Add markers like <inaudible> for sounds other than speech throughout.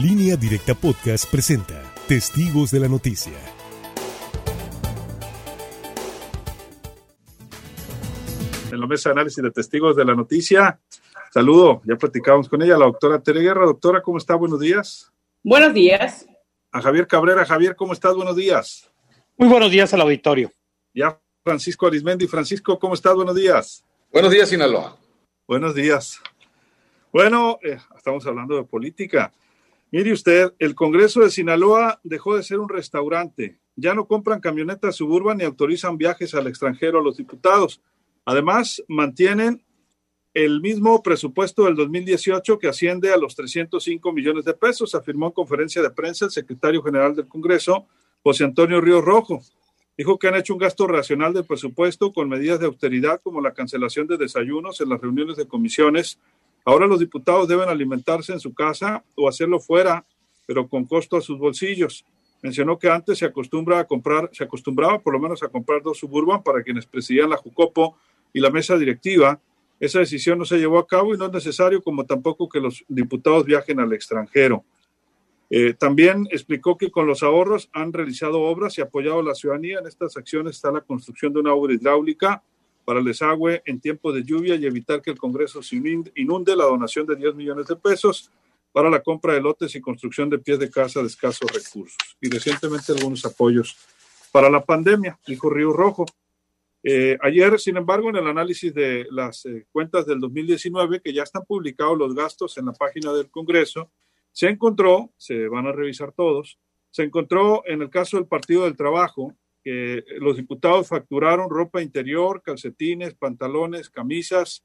Línea Directa Podcast presenta Testigos de la Noticia. En la mesa de análisis de Testigos de la Noticia, saludo, ya platicábamos con ella, la doctora Tere Guerra. Doctora, ¿cómo está? Buenos días. Buenos días. A Javier Cabrera. Javier, ¿cómo estás? Buenos días. Muy buenos días al auditorio. Ya Francisco Arismendi. Francisco, ¿cómo estás? Buenos días. Buenos días, Sinaloa. Buenos días. Bueno, eh, estamos hablando de política. Mire usted, el Congreso de Sinaloa dejó de ser un restaurante. Ya no compran camionetas suburban ni autorizan viajes al extranjero a los diputados. Además, mantienen el mismo presupuesto del 2018 que asciende a los 305 millones de pesos, afirmó en conferencia de prensa el secretario general del Congreso, José Antonio Ríos Rojo. Dijo que han hecho un gasto racional del presupuesto con medidas de austeridad como la cancelación de desayunos en las reuniones de comisiones. Ahora los diputados deben alimentarse en su casa o hacerlo fuera, pero con costo a sus bolsillos. Mencionó que antes se acostumbra a comprar, se acostumbraba por lo menos a comprar dos suburban para quienes presidían la Jucopo y la mesa directiva. Esa decisión no se llevó a cabo y no es necesario, como tampoco que los diputados viajen al extranjero. Eh, también explicó que con los ahorros han realizado obras y apoyado a la ciudadanía. En estas acciones está la construcción de una obra hidráulica para el desagüe en tiempo de lluvia y evitar que el Congreso se inunde, la donación de 10 millones de pesos para la compra de lotes y construcción de pies de casa de escasos recursos. Y recientemente algunos apoyos para la pandemia, dijo Río Rojo. Eh, ayer, sin embargo, en el análisis de las eh, cuentas del 2019, que ya están publicados los gastos en la página del Congreso, se encontró, se van a revisar todos, se encontró en el caso del Partido del Trabajo los diputados facturaron ropa interior, calcetines, pantalones, camisas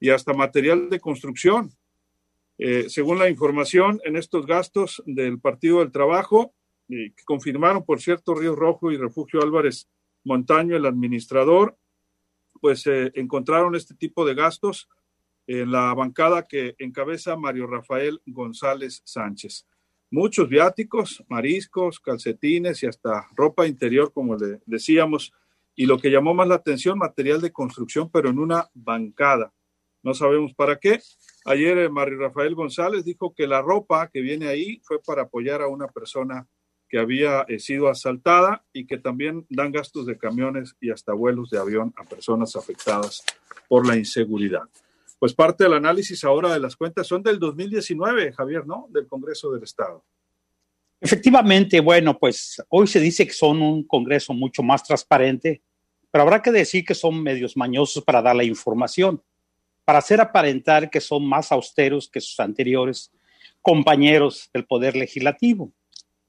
y hasta material de construcción. Eh, según la información, en estos gastos del Partido del Trabajo, que confirmaron, por cierto, Río Rojo y Refugio Álvarez Montaño, el administrador, pues eh, encontraron este tipo de gastos en la bancada que encabeza Mario Rafael González Sánchez. Muchos viáticos, mariscos, calcetines y hasta ropa interior, como le decíamos, y lo que llamó más la atención, material de construcción, pero en una bancada. No sabemos para qué. Ayer eh, Mario Rafael González dijo que la ropa que viene ahí fue para apoyar a una persona que había eh, sido asaltada y que también dan gastos de camiones y hasta vuelos de avión a personas afectadas por la inseguridad. Pues parte del análisis ahora de las cuentas son del 2019, Javier, ¿no? Del Congreso del Estado. Efectivamente, bueno, pues hoy se dice que son un Congreso mucho más transparente, pero habrá que decir que son medios mañosos para dar la información, para hacer aparentar que son más austeros que sus anteriores compañeros del Poder Legislativo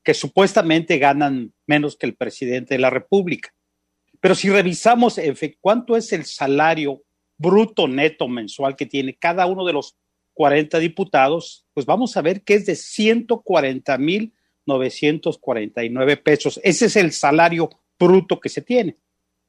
que supuestamente ganan menos que el presidente de la República. Pero si revisamos cuánto es el salario bruto neto mensual que tiene cada uno de los 40 diputados, pues vamos a ver que es de 140 mil 949 pesos. Ese es el salario bruto que se tiene.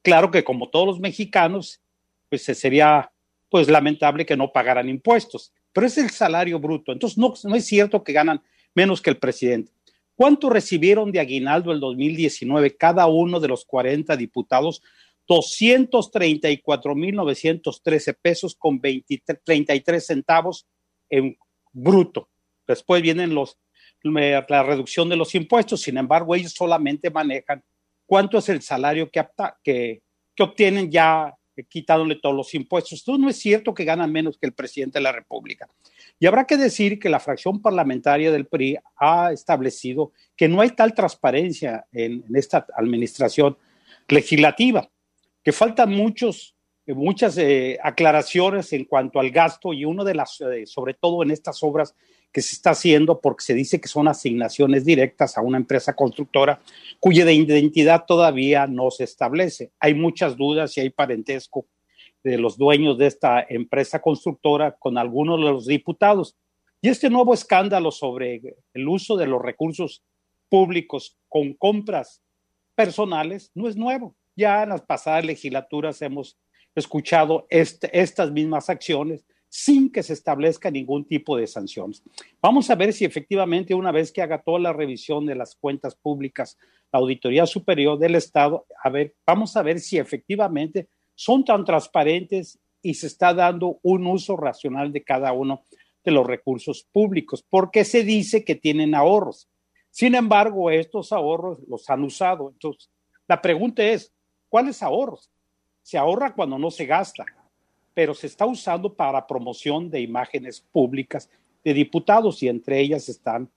Claro que como todos los mexicanos, pues sería pues lamentable que no pagaran impuestos, pero es el salario bruto. Entonces no, no es cierto que ganan menos que el presidente. ¿Cuánto recibieron de aguinaldo el 2019 cada uno de los 40 diputados? 234.913 pesos con 33 centavos en bruto. Después vienen los, la reducción de los impuestos, sin embargo, ellos solamente manejan cuánto es el salario que, obtienen ya quitándole todos los impuestos. Esto no es cierto que ganan menos que el presidente de la República. Y habrá que decir que la fracción parlamentaria del PRI ha establecido que no hay tal transparencia en, esta administración legislativa, que faltan muchos, muchas eh, aclaraciones en cuanto al gasto y uno de las, eh, sobre todo en estas obras que se está haciendo porque se dice que son asignaciones directas a una empresa constructora cuya identidad todavía no se establece. Hay muchas dudas y hay parentesco de los dueños de esta empresa constructora con algunos de los diputados. Y este nuevo escándalo sobre el uso de los recursos públicos con compras personales no es nuevo. Ya en las pasadas legislaturas hemos escuchado este, estas mismas acciones sin que se establezca ningún tipo de sanciones. Vamos a ver si efectivamente una vez que haga toda la revisión de las cuentas públicas, la Auditoría Superior del Estado, a ver, vamos a ver si efectivamente son tan transparentes y se está dando un uso racional de cada uno de los recursos públicos, porque se dice que tienen ahorros. Sin embargo, estos ahorros los han usado. Entonces, la pregunta es, ¿cuáles ahorros? Se ahorra cuando no se gasta, pero se está usando para promoción de imágenes públicas de diputados y entre ellas están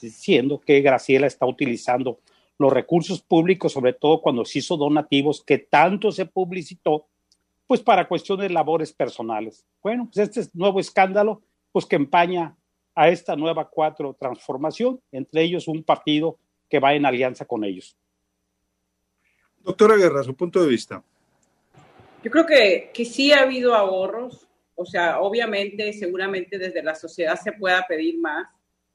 diciendo que Graciela está utilizando los recursos públicos, sobre todo cuando se hizo donativos, que tanto se publicitó, pues para cuestiones de labores personales. Bueno, pues este nuevo escándalo, pues que empaña a esta nueva cuatro transformación, entre ellos un partido que va en alianza con ellos. Doctora Guerra, su punto de vista. Yo creo que, que sí ha habido ahorros, o sea, obviamente, seguramente desde la sociedad se pueda pedir más,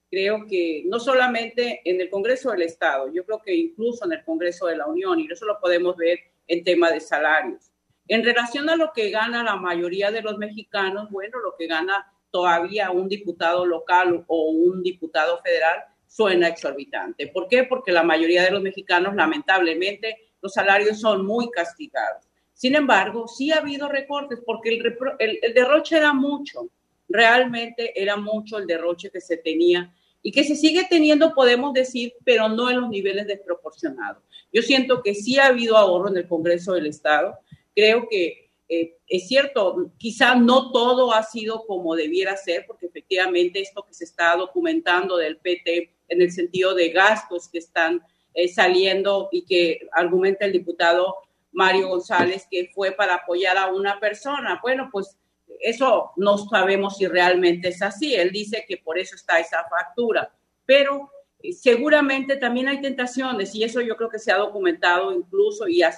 creo que no solamente en el Congreso del Estado, yo creo que incluso en el Congreso de la Unión, y eso lo podemos ver en tema de salarios. En relación a lo que gana la mayoría de los mexicanos, bueno, lo que gana todavía un diputado local o un diputado federal suena exorbitante. ¿Por qué? Porque la mayoría de los mexicanos, lamentablemente, los salarios son muy castigados. Sin embargo, sí ha habido recortes porque el, el derroche era mucho, realmente era mucho el derroche que se tenía y que se sigue teniendo, podemos decir, pero no en los niveles desproporcionados. Yo siento que sí ha habido ahorro en el Congreso del Estado. Creo que eh, es cierto, quizá no todo ha sido como debiera ser, porque efectivamente esto que se está documentando del PT en el sentido de gastos que están eh, saliendo y que argumenta el diputado Mario González que fue para apoyar a una persona. Bueno, pues eso no sabemos si realmente es así. Él dice que por eso está esa factura, pero eh, seguramente también hay tentaciones y eso yo creo que se ha documentado incluso y ha,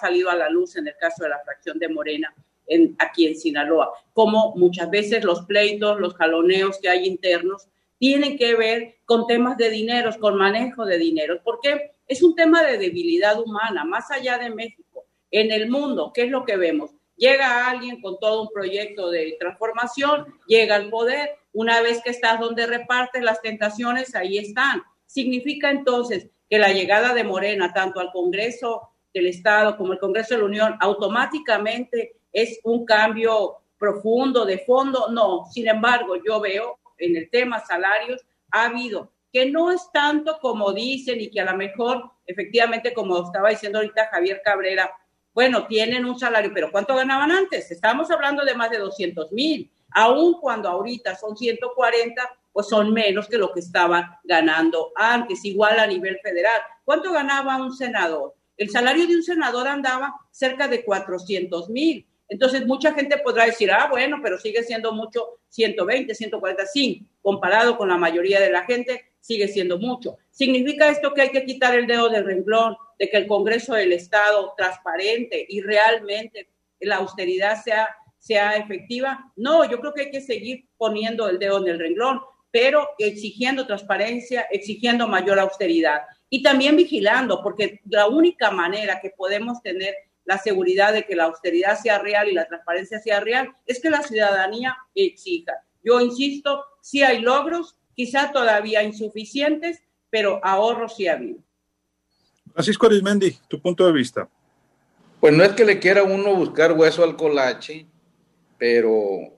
salido a la luz en el caso de la fracción de Morena en, aquí en Sinaloa, como muchas veces los pleitos, los jaloneos que hay internos tienen que ver con temas de dineros, con manejo de dinero, porque es un tema de debilidad humana, más allá de México, en el mundo, ¿qué es lo que vemos? Llega alguien con todo un proyecto de transformación, llega al poder, una vez que estás donde repartes las tentaciones, ahí están. Significa entonces que la llegada de Morena, tanto al Congreso del Estado como al Congreso de la Unión, automáticamente es un cambio profundo, de fondo. No, sin embargo, yo veo en el tema salarios, ha habido que no es tanto como dicen y que a lo mejor, efectivamente, como estaba diciendo ahorita Javier Cabrera, bueno, tienen un salario, pero ¿cuánto ganaban antes? Estábamos hablando de más de 200 mil. Aún cuando ahorita son 140, pues son menos que lo que estaban ganando antes, igual a nivel federal. ¿Cuánto ganaba un senador? El salario de un senador andaba cerca de 400 mil. Entonces, mucha gente podrá decir, ah, bueno, pero sigue siendo mucho 120, 140, sí, comparado con la mayoría de la gente, sigue siendo mucho. ¿Significa esto que hay que quitar el dedo del renglón, de que el Congreso del Estado transparente y realmente la austeridad sea, sea efectiva? No, yo creo que hay que seguir poniendo el dedo en el renglón, pero exigiendo transparencia, exigiendo mayor austeridad y también vigilando, porque la única manera que podemos tener la seguridad de que la austeridad sea real y la transparencia sea real es que la ciudadanía exija. Yo insisto, si hay logros, quizá todavía insuficientes, pero ahorros sí ha habido. Francisco Arismendi, tu punto de vista. Pues no es que le quiera uno buscar hueso al colache, pero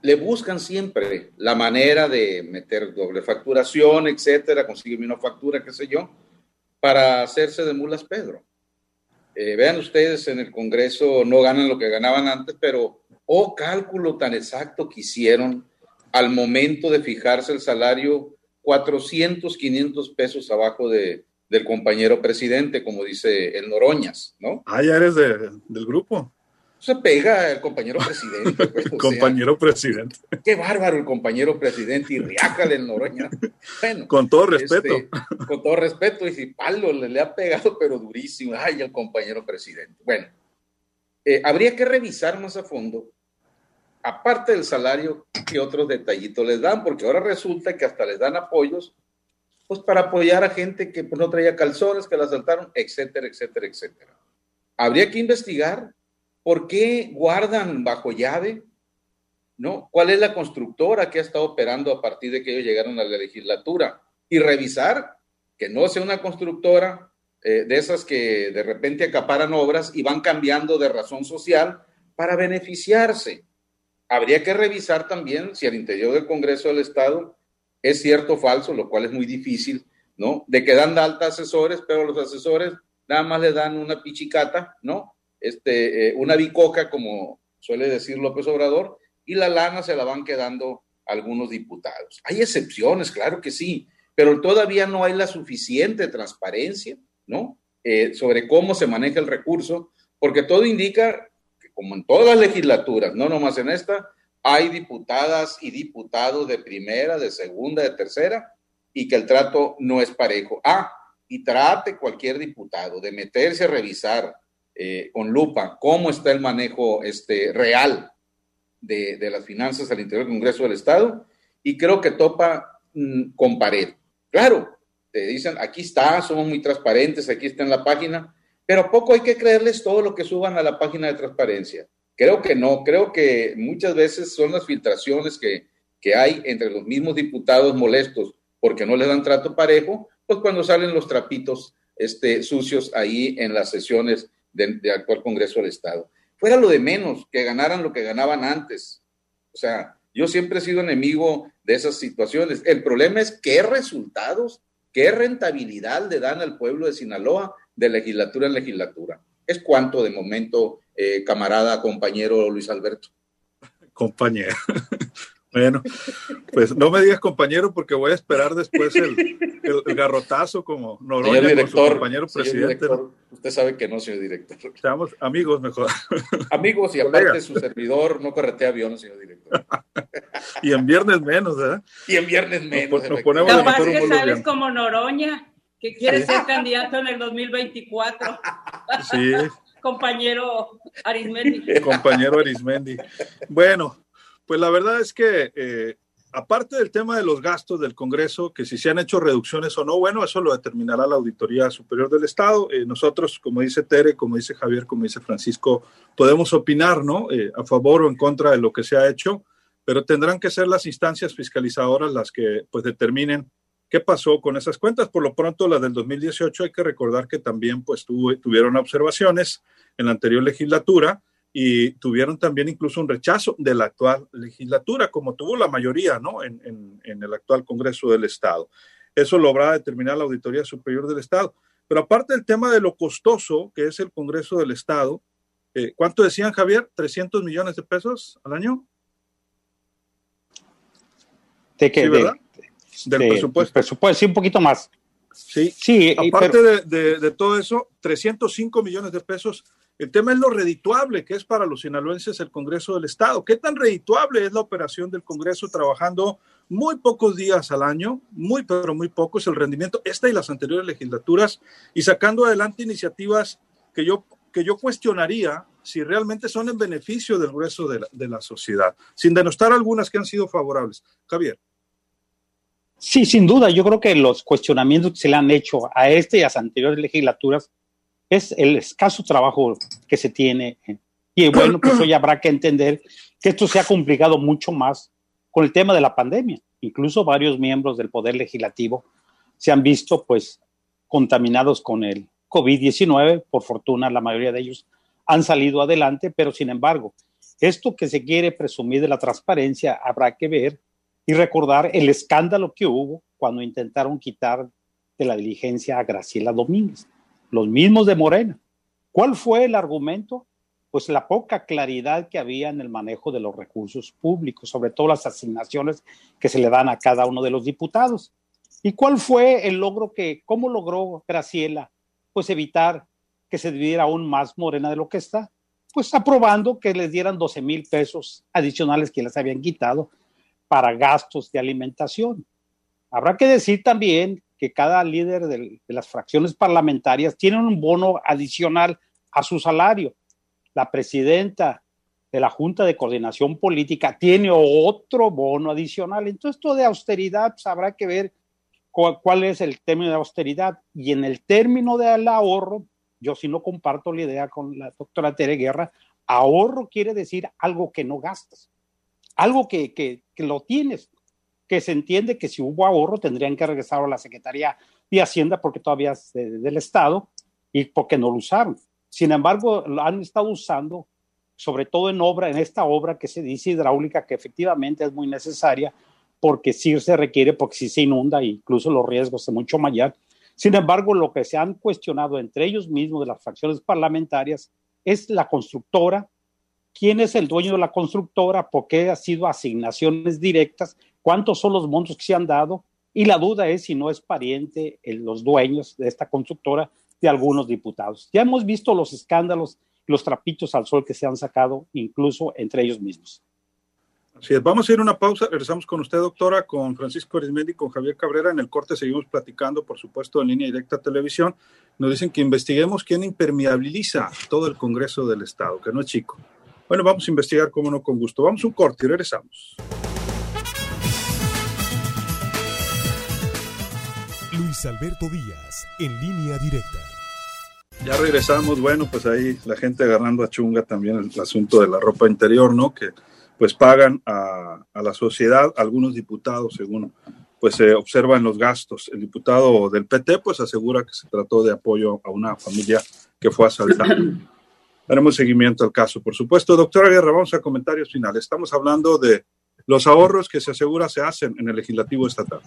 le buscan siempre la manera de meter doble facturación, etcétera, conseguirme una factura, qué sé yo, para hacerse de mulas Pedro. Eh, vean ustedes, en el Congreso no ganan lo que ganaban antes, pero oh cálculo tan exacto que hicieron al momento de fijarse el salario 400, 500 pesos abajo de, del compañero presidente, como dice el Noroñas, ¿no? Ah, ya eres del grupo. Se pega el compañero presidente. Pues, <laughs> compañero presidente. Qué bárbaro el compañero presidente y riájale el Noroña. Bueno, con todo respeto. Este, con todo respeto, y si palo le, le, ha pegado, pero durísimo. Ay, el compañero presidente. Bueno, eh, habría que revisar más a fondo aparte del salario, ¿qué otros detallitos les dan? Porque ahora resulta que hasta les dan apoyos, pues para apoyar a gente que pues, no traía calzones, que la asaltaron, etcétera, etcétera, etcétera. Habría que investigar por qué guardan bajo llave, ¿no? ¿Cuál es la constructora que ha estado operando a partir de que ellos llegaron a la legislatura? Y revisar que no sea una constructora eh, de esas que de repente acaparan obras y van cambiando de razón social para beneficiarse habría que revisar también si al interior del Congreso del Estado es cierto o falso, lo cual es muy difícil, ¿no? De que dan de alta asesores, pero los asesores nada más le dan una pichicata, ¿no? Este, eh, una bicoca, como suele decir López Obrador, y la lana se la van quedando algunos diputados. Hay excepciones, claro que sí, pero todavía no hay la suficiente transparencia, ¿no? Eh, sobre cómo se maneja el recurso, porque todo indica que como en todas las legislaturas, no nomás en esta, hay diputadas y diputados de primera, de segunda, de tercera, y que el trato no es parejo. Ah, y trate cualquier diputado de meterse a revisar eh, con lupa cómo está el manejo este, real de, las finanzas al interior del Congreso del Estado, y creo que topa mm, con pared. Claro, te dicen, aquí está, somos muy transparentes, aquí está en la página, pero ¿a poco hay que creerles todo lo que suban a la página de transparencia? Creo que no, creo que muchas veces son las filtraciones que, hay entre los mismos diputados molestos porque no les dan trato parejo, pues cuando salen los trapitos este, sucios ahí en las sesiones del de actual Congreso del Estado. Fuera lo de menos, que ganaran lo que ganaban antes. O sea, yo siempre he sido enemigo de esas situaciones. El problema es qué resultados, qué rentabilidad le dan al pueblo de Sinaloa de legislatura en legislatura. Es cuanto de momento eh, camarada, compañero Luis Alberto. Compañero. Bueno, pues no me digas compañero porque voy a esperar después el, garrotazo como Noroña con su compañero presidente. usted sabe que no, señor director. Estamos amigos mejor. Amigos y aparte su servidor no corretea aviones, señor director. <laughs> y en viernes menos, ¿verdad? Y en viernes menos. Nos, ponemos Capaz que sales como Noroña, que quiere ser candidato en el 2024. Sí <laughs> compañero Arismendi. Compañero Arismendi. Bueno, pues la verdad es que eh, aparte del tema de los gastos del Congreso, que si se han hecho reducciones o no, bueno, eso lo determinará la Auditoría Superior del Estado. Eh, nosotros, como dice Tere, como dice Javier, como dice Francisco, podemos opinar, ¿no? Eh, a favor o en contra de lo que se ha hecho, pero tendrán que ser las instancias fiscalizadoras las que pues determinen qué pasó con esas cuentas. Por lo pronto, las del 2018 hay que recordar que también pues tuvieron observaciones en la anterior legislatura y tuvieron también incluso un rechazo de la actual legislatura, como tuvo la mayoría ¿no? en, el actual Congreso del Estado. Eso lo habrá determinar la Auditoría Superior del Estado. Pero aparte del tema de lo costoso que es el Congreso del Estado, eh, ¿cuánto decían, Javier? ¿300 millones de pesos al año? ¿De qué? ¿verdad? del presupuesto. presupuesto, sí, un poquito más. Sí, sí. Aparte de, de, todo eso, 305 millones de pesos. El tema es lo redituable que es para los sinaloenses el Congreso del Estado. ¿Qué tan redituable es la operación del Congreso trabajando muy pocos días al año, muy, pero muy pocos el rendimiento, esta y las anteriores legislaturas, y sacando adelante iniciativas que yo, que yo cuestionaría si realmente son en beneficio del grueso de la, de la sociedad, sin denostar algunas que han sido favorables. Javier. Sí, sin duda. Yo creo que los cuestionamientos que se le han hecho a este y a las anteriores legislaturas es el escaso trabajo que se tiene. Y bueno, pues hoy habrá que entender que esto se ha complicado mucho más con el tema de la pandemia. Incluso varios miembros del Poder Legislativo se han visto pues contaminados con el COVID-19. Por fortuna, la mayoría de ellos han salido adelante, pero sin embargo, esto que se quiere presumir de la transparencia habrá que ver y recordar el escándalo que hubo cuando intentaron quitar de la diligencia a Graciela Domínguez, los mismos de Morena. ¿Cuál fue el argumento? Pues la poca claridad que había en el manejo de los recursos públicos, sobre todo las asignaciones que se le dan a cada uno de los diputados. ¿Y cuál fue el logro que, cómo logró Graciela? Pues evitar que se dividiera aún más Morena de lo que está. Pues aprobando que les dieran 12 mil pesos adicionales que les habían quitado para gastos de alimentación. Habrá que decir también que cada líder de, las fracciones parlamentarias tiene un bono adicional a su salario. La presidenta de la Junta de Coordinación Política tiene otro bono adicional. Entonces, esto de austeridad, pues, habrá que ver cuál, es el término de austeridad. Y en el término del ahorro, yo sí no comparto la idea con la doctora Tere Guerra, ahorro quiere decir algo que no gastas algo que, que, lo tienes, que se entiende que si hubo ahorro tendrían que regresar a la Secretaría de Hacienda porque todavía es del Estado y porque no lo usaron. Sin embargo, lo han estado usando sobre todo en obra, en esta obra que se dice hidráulica, que efectivamente es muy necesaria, porque sí se requiere, porque sí se inunda, incluso los riesgos son mucho mayor. Sin embargo, lo que se han cuestionado entre ellos mismos de las fracciones parlamentarias es la constructora, quién es el dueño de la constructora, por qué ha sido asignaciones directas, cuántos son los montos que se han dado, y la duda es si no es pariente en los dueños de esta constructora de algunos diputados. Ya hemos visto los escándalos los trapitos al sol que se han sacado incluso entre ellos mismos. Así es. Vamos a ir a una pausa. Regresamos con usted, doctora, con Francisco Arismendi, con Javier Cabrera. En el corte seguimos platicando, por supuesto, en línea directa televisión. Nos dicen que investiguemos quién impermeabiliza todo el Congreso del Estado, que no es chico. Bueno, vamos a investigar, cómo no, con gusto. Vamos a un corte y regresamos. Luis Alberto Díaz, en línea directa. Ya regresamos, bueno, pues ahí la gente agarrando a chunga también el, asunto de la ropa interior, ¿no? Que pues pagan a, la sociedad algunos diputados, según pues se observan los gastos. El diputado del PT pues asegura que se trató de apoyo a una familia que fue asaltada. Haremos seguimiento al caso, por supuesto. Doctora Guerra, vamos a comentarios finales. Estamos hablando de los ahorros que se asegura se hacen en el legislativo estatal.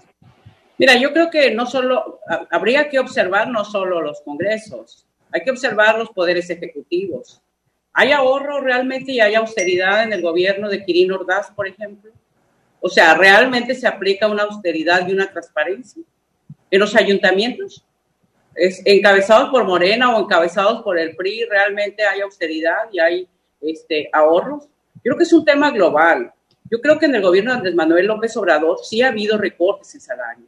Mira, yo creo que no solo, habría que observar no solo los congresos, hay que observar los poderes ejecutivos. ¿Hay ahorro realmente y hay austeridad en el gobierno de Quirino Ordaz, por ejemplo? O sea, ¿realmente se aplica una austeridad y una transparencia? En los ayuntamientos, es, encabezados por Morena o encabezados por el PRI, ¿realmente hay austeridad y hay este, ahorros? Yo creo que es un tema global. Yo creo que en el gobierno de Andrés Manuel López Obrador sí ha habido recortes en salario,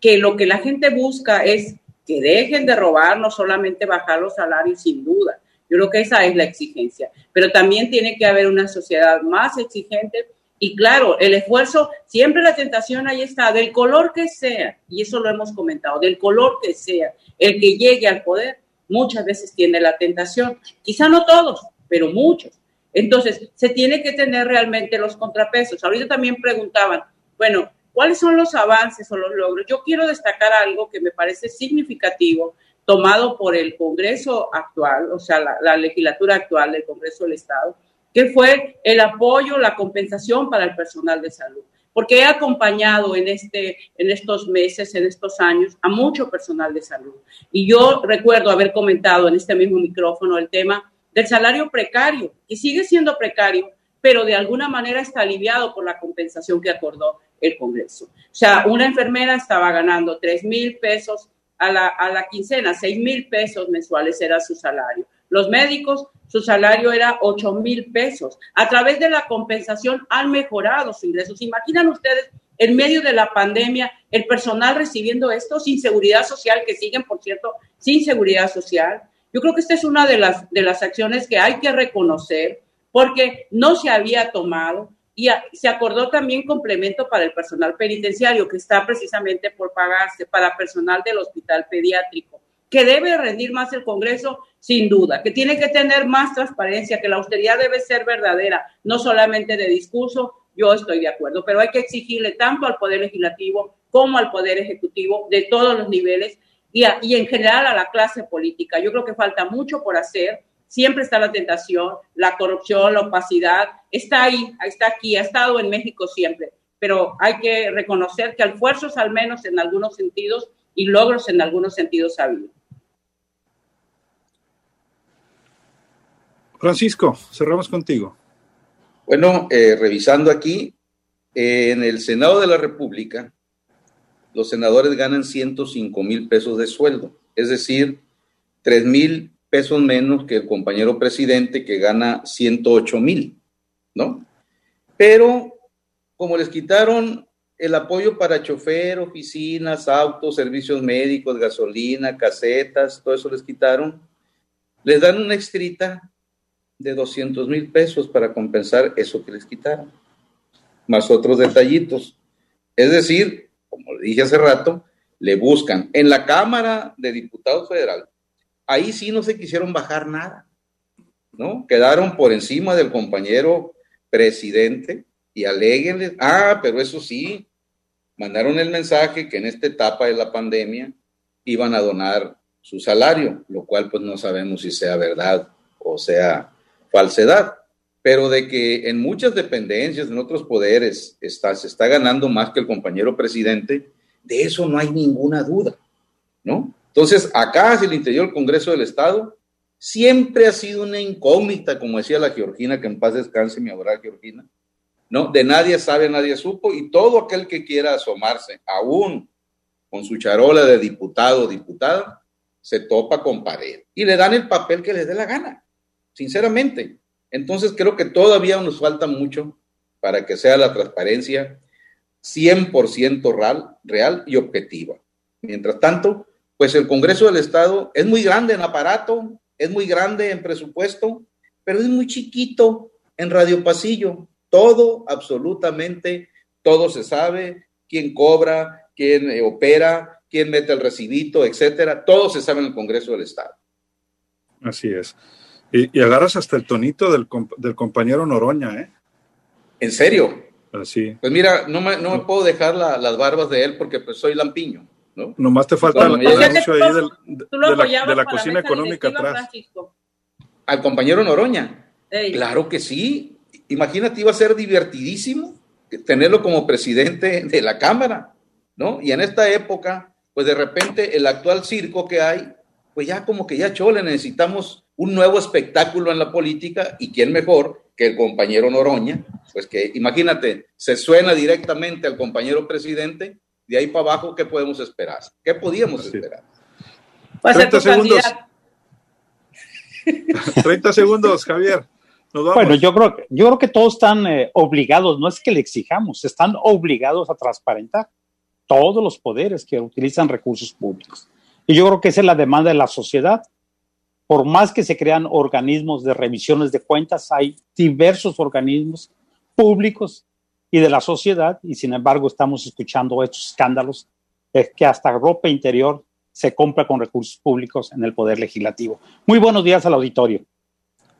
que lo que la gente busca es que dejen de robar, no solamente bajar los salarios sin duda. Yo creo que esa es la exigencia, pero también tiene que haber una sociedad más exigente y claro, el esfuerzo, siempre la tentación ahí está, del color que sea, y eso lo hemos comentado, del color que sea, el que llegue al poder, muchas veces tiene la tentación, quizá no todos, pero muchos. Entonces, se tiene que tener realmente los contrapesos. Ahorita también preguntaban, bueno, ¿Cuáles son los avances o los logros? Yo quiero destacar algo que me parece significativo, tomado por el Congreso actual, o sea, la, legislatura actual del Congreso del Estado, que fue el apoyo, la compensación para el personal de salud. Porque he acompañado en, este, en estos meses, en estos años, a mucho personal de salud. Y yo recuerdo haber comentado en este mismo micrófono el tema del salario precario, que sigue siendo precario, pero de alguna manera está aliviado por la compensación que acordó el Congreso. O sea, una enfermera estaba ganando 3 mil pesos a la, a la quincena, 6 mil pesos mensuales era su salario. Los médicos, su salario era 8 mil pesos. A través de la compensación han mejorado sus ingresos. Imaginan ustedes, en medio de la pandemia, el personal recibiendo esto sin seguridad social, que siguen, por cierto, sin seguridad social. Yo creo que esta es una de las, de las acciones que hay que reconocer porque no se había tomado y se acordó también complemento para el personal penitenciario, que está precisamente por pagarse, para personal del hospital pediátrico, que debe rendir más el Congreso, sin duda, que tiene que tener más transparencia, que la austeridad debe ser verdadera, no solamente de discurso, yo estoy de acuerdo, pero hay que exigirle tanto al Poder Legislativo como al Poder Ejecutivo de todos los niveles y, y en general a la clase política. Yo creo que falta mucho por hacer siempre está la tentación, la corrupción, la opacidad, está ahí, está aquí, ha estado en México siempre, pero hay que reconocer que esfuerzos al menos en algunos sentidos y logros en algunos sentidos ha habido. Francisco, cerramos contigo. Bueno, eh, revisando aquí, en el Senado de la República, los senadores ganan 105 mil pesos de sueldo, es decir, 3 mil pesos menos que el compañero presidente que gana 108 mil, ¿no? Pero como les quitaron el apoyo para chofer, oficinas, autos, servicios médicos, gasolina, casetas, todo eso les quitaron, les dan una extrita de 200 mil pesos para compensar eso que les quitaron, más otros detallitos. Es decir, como le dije hace rato, le buscan en la Cámara de Diputados Federal ahí sí no se quisieron bajar nada, ¿no? Quedaron por encima del compañero presidente y aléguenles, ah, pero eso sí, mandaron el mensaje que en esta etapa de la pandemia iban a donar su salario, lo cual pues no sabemos si sea verdad o sea falsedad. pero de que en muchas dependencias, en otros poderes, está, se está ganando más que el compañero presidente, de eso no hay ninguna duda, ¿no? Entonces, acá hacia el interior del Congreso del Estado, siempre ha sido una incógnita, como decía la Georgina, que en paz descanse mi abogada Georgina, ¿no? De nadie sabe, nadie supo, y todo aquel que quiera asomarse, aún con su charola de diputado o diputada, se topa con pared y le dan el papel que les dé la gana, sinceramente. Entonces creo que todavía nos falta mucho para que sea la transparencia 100% real, real y objetiva. Mientras tanto, pues el Congreso del Estado es muy grande en aparato, es muy grande en presupuesto, pero es muy chiquito en radio pasillo. Todo, absolutamente, todo se sabe, quién cobra, quién eh, opera, quién mete el recibito, etcétera. Todo se sabe en el Congreso del Estado. Así es. Y, agarras hasta el tonito del, del, compañero Noroña, ¿eh? ¿En serio? Así. Pues mira, no me, no me puedo dejar las barbas de él porque pues soy lampiño, ¿no? Nomás te falta el, anuncio ahí del, de, la, cocina económica atrás. Al compañero Noroña. Claro que sí. Imagínate, iba a ser divertidísimo tenerlo como presidente de la Cámara, ¿no? Y en esta época, pues de repente el actual circo que hay, pues ya como que ya chole, necesitamos un nuevo espectáculo en la política y quién mejor que el compañero Noroña, pues que imagínate, se suena directamente al compañero presidente, de ahí para abajo, ¿qué podemos esperar? ¿Qué podíamos esperar? 30 segundos. 30 <laughs> segundos, Javier. Bueno, yo creo, yo creo que todos están eh, obligados, no es que le exijamos, están obligados a transparentar todos los poderes que utilizan recursos públicos. Y yo creo que esa es la demanda de la sociedad por más que se crean organismos de revisiones de cuentas, hay diversos organismos públicos y de la sociedad, y sin embargo estamos escuchando estos escándalos es que hasta ropa interior se compra con recursos públicos en el Poder Legislativo. Muy buenos días al auditorio.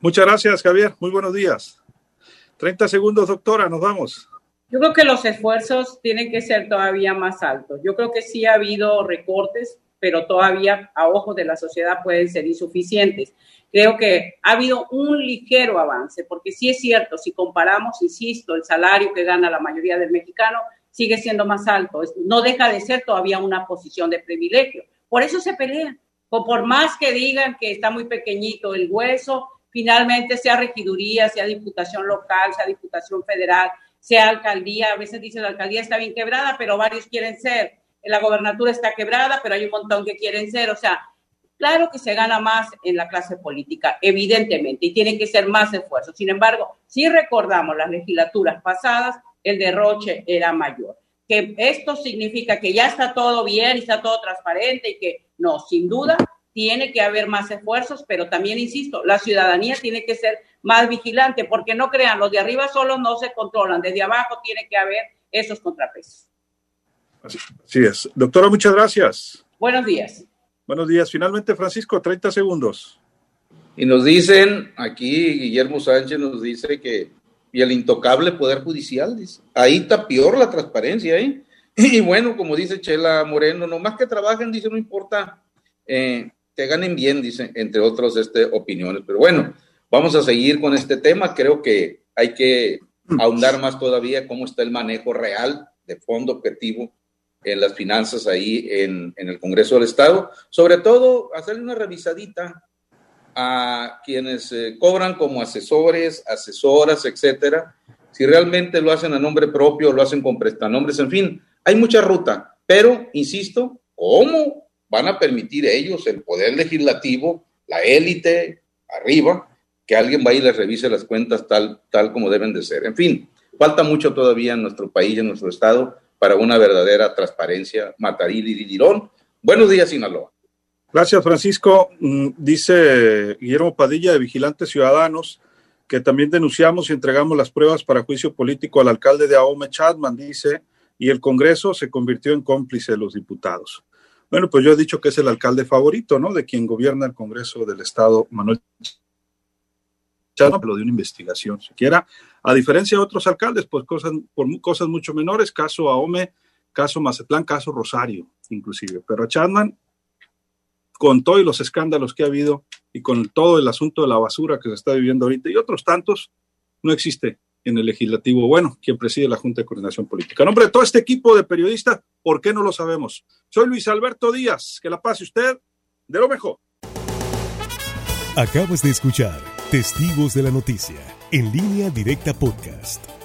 Muchas gracias, Javier. Muy buenos días. 30 segundos, doctora, nos vamos. Yo creo que los esfuerzos tienen que ser todavía más altos. Yo creo que sí ha habido recortes, pero todavía a ojos de la sociedad pueden ser insuficientes. Creo que ha habido un ligero avance, porque sí es cierto, si comparamos, insisto, el salario que gana la mayoría del mexicano sigue siendo más alto, no deja de ser todavía una posición de privilegio. Por eso se pelean. Por más que digan que está muy pequeñito el hueso, finalmente sea regiduría, sea diputación local, sea diputación federal, sea alcaldía, a veces dicen la alcaldía está bien quebrada, pero varios quieren ser la gobernatura está quebrada, pero hay un montón que quieren ser, o sea, claro que se gana más en la clase política, evidentemente, y tienen que ser más esfuerzos. Sin embargo, si recordamos las legislaturas pasadas, el derroche era mayor. Que esto significa que ya está todo bien y está todo transparente y que no, sin duda, tiene que haber más esfuerzos, pero también, insisto, la ciudadanía tiene que ser más vigilante, porque no crean, los de arriba solo no se controlan, desde abajo tiene que haber esos contrapesos. Así, es. Doctora, muchas gracias. Buenos días. Buenos días. Finalmente, Francisco, 30 segundos. Y nos dicen, aquí Guillermo Sánchez nos dice que, y el intocable Poder Judicial, dice, ahí está peor la transparencia, ¿eh? <laughs> Y bueno, como dice Chela Moreno, nomás que trabajen, dice, no importa, eh, que ganen bien, dice, entre otras este, opiniones. Pero bueno, vamos a seguir con este tema. Creo que hay que ahondar más todavía cómo está el manejo real de fondo objetivo en las finanzas ahí en, el Congreso del Estado. Sobre todo, hacerle una revisadita a quienes eh, cobran como asesores, asesoras, etcétera, si realmente lo hacen a nombre propio, lo hacen con prestanombres, en fin, hay mucha ruta, pero, insisto, ¿cómo van a permitir ellos, el poder legislativo, la élite, arriba, que alguien vaya y les revise las cuentas tal, tal como deben de ser? En fin, falta mucho todavía en nuestro país, en nuestro Estado, para una verdadera transparencia mataril dirón. Buenos días, Sinaloa. Gracias, Francisco. Mm, dice Guillermo Padilla de Vigilantes Ciudadanos que también denunciamos y entregamos las pruebas para juicio político al alcalde de Ahome Chadman, dice, y el Congreso se convirtió en cómplice de los diputados. Bueno, pues yo he dicho que es el alcalde favorito, ¿no? De quien gobierna el Congreso del Estado, Manuel de una investigación siquiera, a diferencia de otros alcaldes, pues cosas, por cosas mucho menores, caso Ahome, caso Mazatlán, caso Rosario, inclusive. Pero Chadman, con todos los escándalos que ha habido y con todo el asunto de la basura que se está viviendo ahorita y otros tantos, no existe en el legislativo, bueno, quien preside la Junta de Coordinación Política. En nombre de todo este equipo de periodistas, ¿por qué no lo sabemos? Soy Luis Alberto Díaz, que la pase usted de lo mejor. Acabas de escuchar Testigos de la Noticia, en línea directa podcast